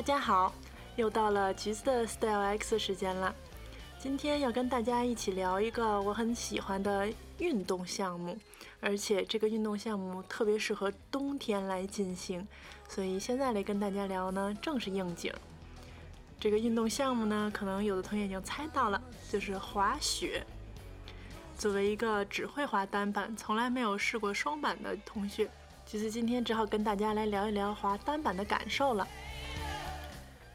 大家好，又到了橘子的 Style X 时间了。今天要跟大家一起聊一个我很喜欢的运动项目，而且这个运动项目特别适合冬天来进行，所以现在来跟大家聊呢，正是应景。这个运动项目呢，可能有的同学已经猜到了，就是滑雪。作为一个只会滑单板，从来没有试过双板的同学，其实今天只好跟大家来聊一聊滑单板的感受了。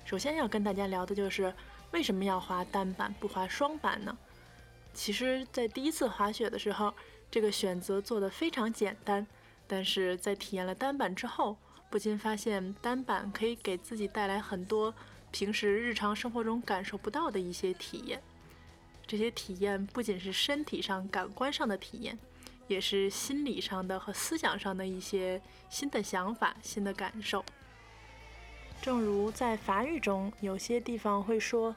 首先要跟大家聊的就是为什么要滑单板不滑双板呢？其实，在第一次滑雪的时候，这个选择做得非常简单，但是在体验了单板之后，不禁发现单板可以给自己带来很多平时日常生活中感受不到的一些体验。这些体验不仅是身体上、感官上的体验，也是心理上的和思想上的一些新的想法、新的感受。正如在法语中，有些地方会说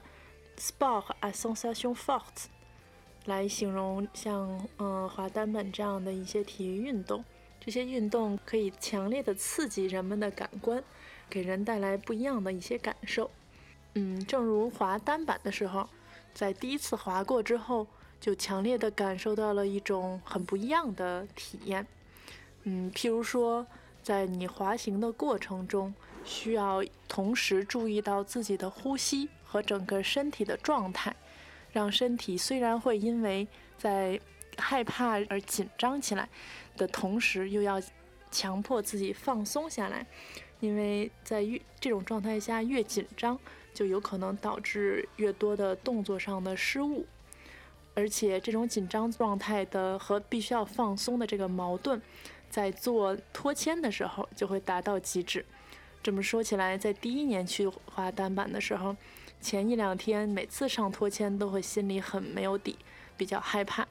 “sport à sensation forte” 来形容像嗯滑单板这样的一些体育运动。这些运动可以强烈的刺激人们的感官，给人带来不一样的一些感受。嗯，正如滑单板的时候。在第一次滑过之后，就强烈的感受到了一种很不一样的体验。嗯，譬如说，在你滑行的过程中，需要同时注意到自己的呼吸和整个身体的状态，让身体虽然会因为在害怕而紧张起来的同时，又要强迫自己放松下来，因为在越这种状态下越紧张。就有可能导致越多的动作上的失误，而且这种紧张状态的和必须要放松的这个矛盾，在做脱铅的时候就会达到极致。这么说起来，在第一年去滑单板的时候，前一两天每次上脱铅都会心里很没有底，比较害怕，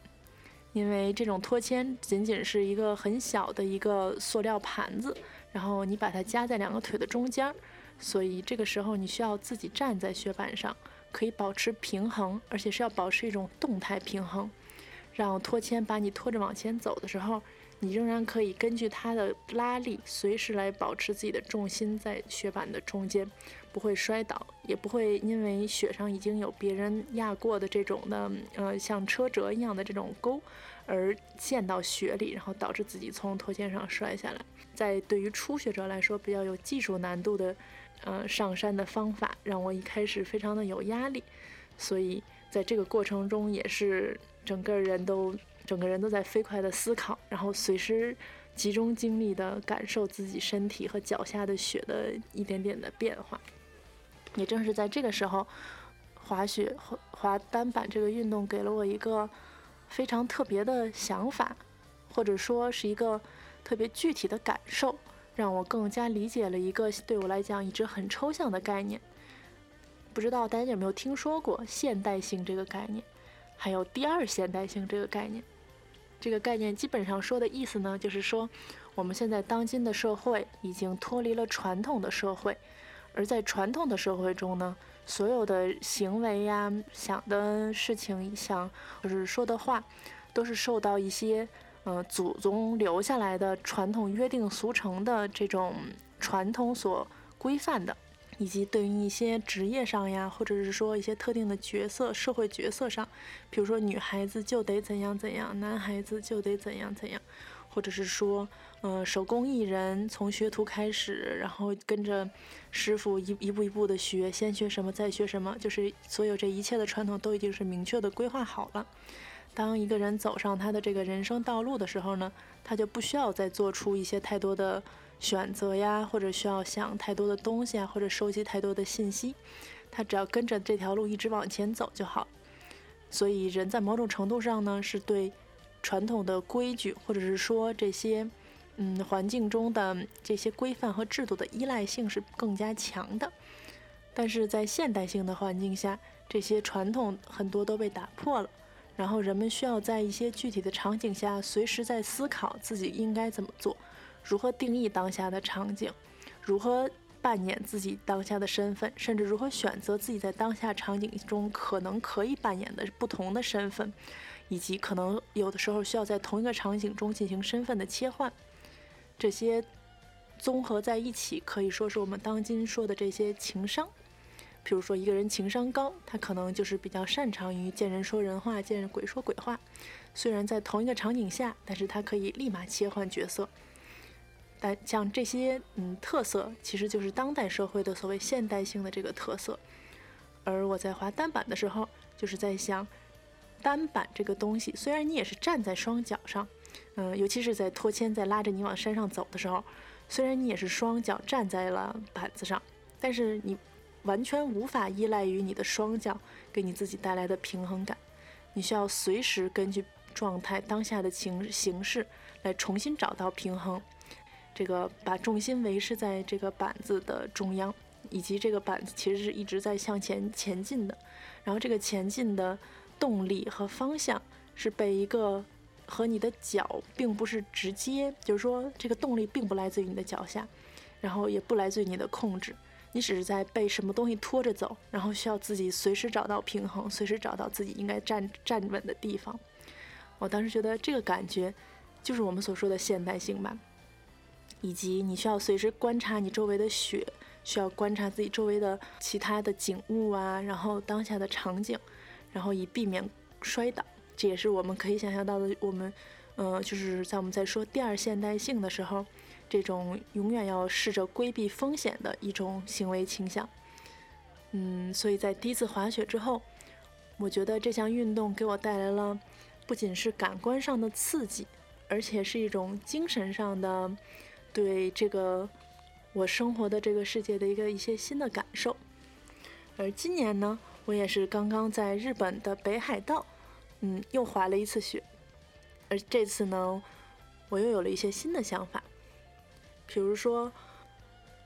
因为这种脱铅仅仅是一个很小的一个塑料盘子，然后你把它夹在两个腿的中间。所以这个时候你需要自己站在雪板上，可以保持平衡，而且是要保持一种动态平衡，让拖牵把你拖着往前走的时候，你仍然可以根据它的拉力，随时来保持自己的重心在雪板的中间，不会摔倒，也不会因为雪上已经有别人压过的这种的，呃，像车辙一样的这种沟，而陷到雪里，然后导致自己从拖线上摔下来。在对于初学者来说，比较有技术难度的。呃，上山的方法让我一开始非常的有压力，所以在这个过程中也是整个人都整个人都在飞快的思考，然后随时集中精力的感受自己身体和脚下的雪的一点点的变化。也正是在这个时候，滑雪滑滑单板这个运动给了我一个非常特别的想法，或者说是一个特别具体的感受。让我更加理解了一个对我来讲一直很抽象的概念。不知道大家有没有听说过现代性这个概念，还有第二现代性这个概念？这个概念基本上说的意思呢，就是说我们现在当今的社会已经脱离了传统的社会，而在传统的社会中呢，所有的行为呀、想的事情、想就是说的话，都是受到一些。呃，祖宗留下来的传统约定俗成的这种传统所规范的，以及对于一些职业上呀，或者是说一些特定的角色、社会角色上，比如说女孩子就得怎样怎样，男孩子就得怎样怎样，或者是说，呃，手工艺人从学徒开始，然后跟着师傅一一步一步的学，先学什么再学什么，就是所有这一切的传统都已经是明确的规划好了。当一个人走上他的这个人生道路的时候呢，他就不需要再做出一些太多的选择呀，或者需要想太多的东西啊，或者收集太多的信息，他只要跟着这条路一直往前走就好。所以，人在某种程度上呢，是对传统的规矩，或者是说这些嗯环境中的这些规范和制度的依赖性是更加强的。但是在现代性的环境下，这些传统很多都被打破了。然后人们需要在一些具体的场景下，随时在思考自己应该怎么做，如何定义当下的场景，如何扮演自己当下的身份，甚至如何选择自己在当下场景中可能可以扮演的不同的身份，以及可能有的时候需要在同一个场景中进行身份的切换。这些综合在一起，可以说是我们当今说的这些情商。比如说，一个人情商高，他可能就是比较擅长于见人说人话，见鬼说鬼话。虽然在同一个场景下，但是他可以立马切换角色。但像这些嗯特色，其实就是当代社会的所谓现代性的这个特色。而我在滑单板的时候，就是在想，单板这个东西，虽然你也是站在双脚上，嗯，尤其是在拖铅在拉着你往山上走的时候，虽然你也是双脚站在了板子上，但是你完全无法依赖于你的双脚给你自己带来的平衡感，你需要随时根据状态当下的情形势来重新找到平衡。这个把重心维持在这个板子的中央，以及这个板子其实是一直在向前前进的，然后这个前进的动力和方向是被一个和你的脚并不是直接，就是说这个动力并不来自于你的脚下，然后也不来自于你的控制，你只是在被什么东西拖着走，然后需要自己随时找到平衡，随时找到自己应该站站稳的地方。我当时觉得这个感觉就是我们所说的现代性吧。以及你需要随时观察你周围的雪，需要观察自己周围的其他的景物啊，然后当下的场景，然后以避免摔倒。这也是我们可以想象到的。我们，呃，就是在我们在说第二现代性的时候，这种永远要试着规避风险的一种行为倾向。嗯，所以在第一次滑雪之后，我觉得这项运动给我带来了不仅是感官上的刺激，而且是一种精神上的。对这个我生活的这个世界的一个一些新的感受，而今年呢，我也是刚刚在日本的北海道，嗯，又滑了一次雪，而这次呢，我又有了一些新的想法，比如说，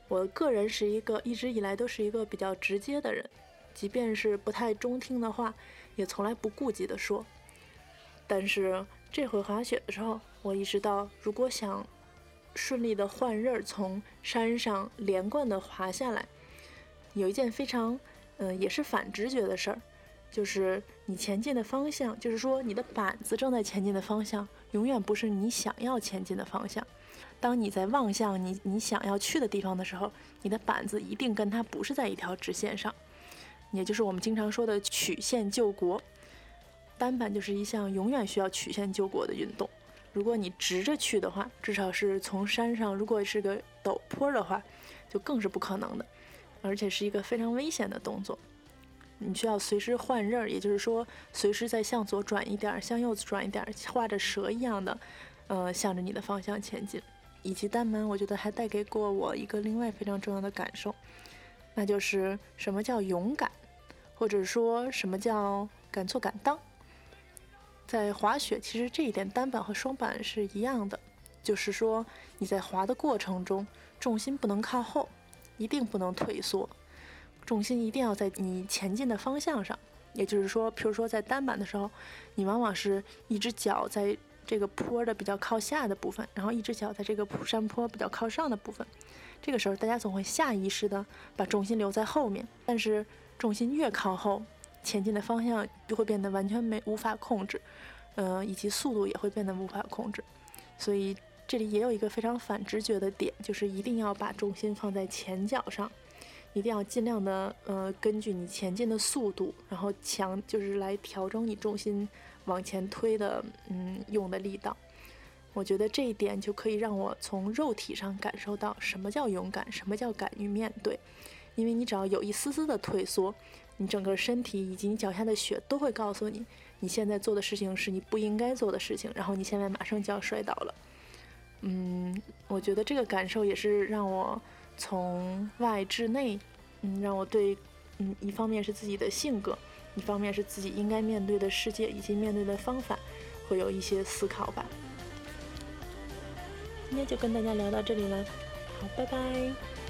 我个人是一个一直以来都是一个比较直接的人，即便是不太中听的话，也从来不顾忌的说，但是这回滑雪的时候，我意识到，如果想顺利的换刃儿，从山上连贯的滑下来，有一件非常，嗯，也是反直觉的事儿，就是你前进的方向，就是说你的板子正在前进的方向，永远不是你想要前进的方向。当你在望向你你想要去的地方的时候，你的板子一定跟它不是在一条直线上，也就是我们经常说的曲线救国。单板就是一项永远需要曲线救国的运动。如果你直着去的话，至少是从山上，如果是个陡坡的话，就更是不可能的，而且是一个非常危险的动作。你需要随时换刃，也就是说，随时在向左转一点，向右转一点，画着蛇一样的，呃，向着你的方向前进。以及单门，我觉得还带给过我一个另外非常重要的感受，那就是什么叫勇敢，或者说什么叫敢做敢当。在滑雪，其实这一点单板和双板是一样的，就是说你在滑的过程中，重心不能靠后，一定不能退缩，重心一定要在你前进的方向上。也就是说，譬如说在单板的时候，你往往是一只脚在这个坡的比较靠下的部分，然后一只脚在这个山坡比较靠上的部分。这个时候，大家总会下意识的把重心留在后面，但是重心越靠后。前进的方向就会变得完全没无法控制，呃，以及速度也会变得无法控制。所以这里也有一个非常反直觉的点，就是一定要把重心放在前脚上，一定要尽量的呃根据你前进的速度，然后强就是来调整你重心往前推的嗯用的力道。我觉得这一点就可以让我从肉体上感受到什么叫勇敢，什么叫敢于面对。因为你只要有一丝丝的退缩。你整个身体以及你脚下的雪都会告诉你，你现在做的事情是你不应该做的事情，然后你现在马上就要摔倒了。嗯，我觉得这个感受也是让我从外至内，嗯，让我对，嗯，一方面是自己的性格，一方面是自己应该面对的世界以及面对的方法，会有一些思考吧。今天就跟大家聊到这里了，好，拜拜。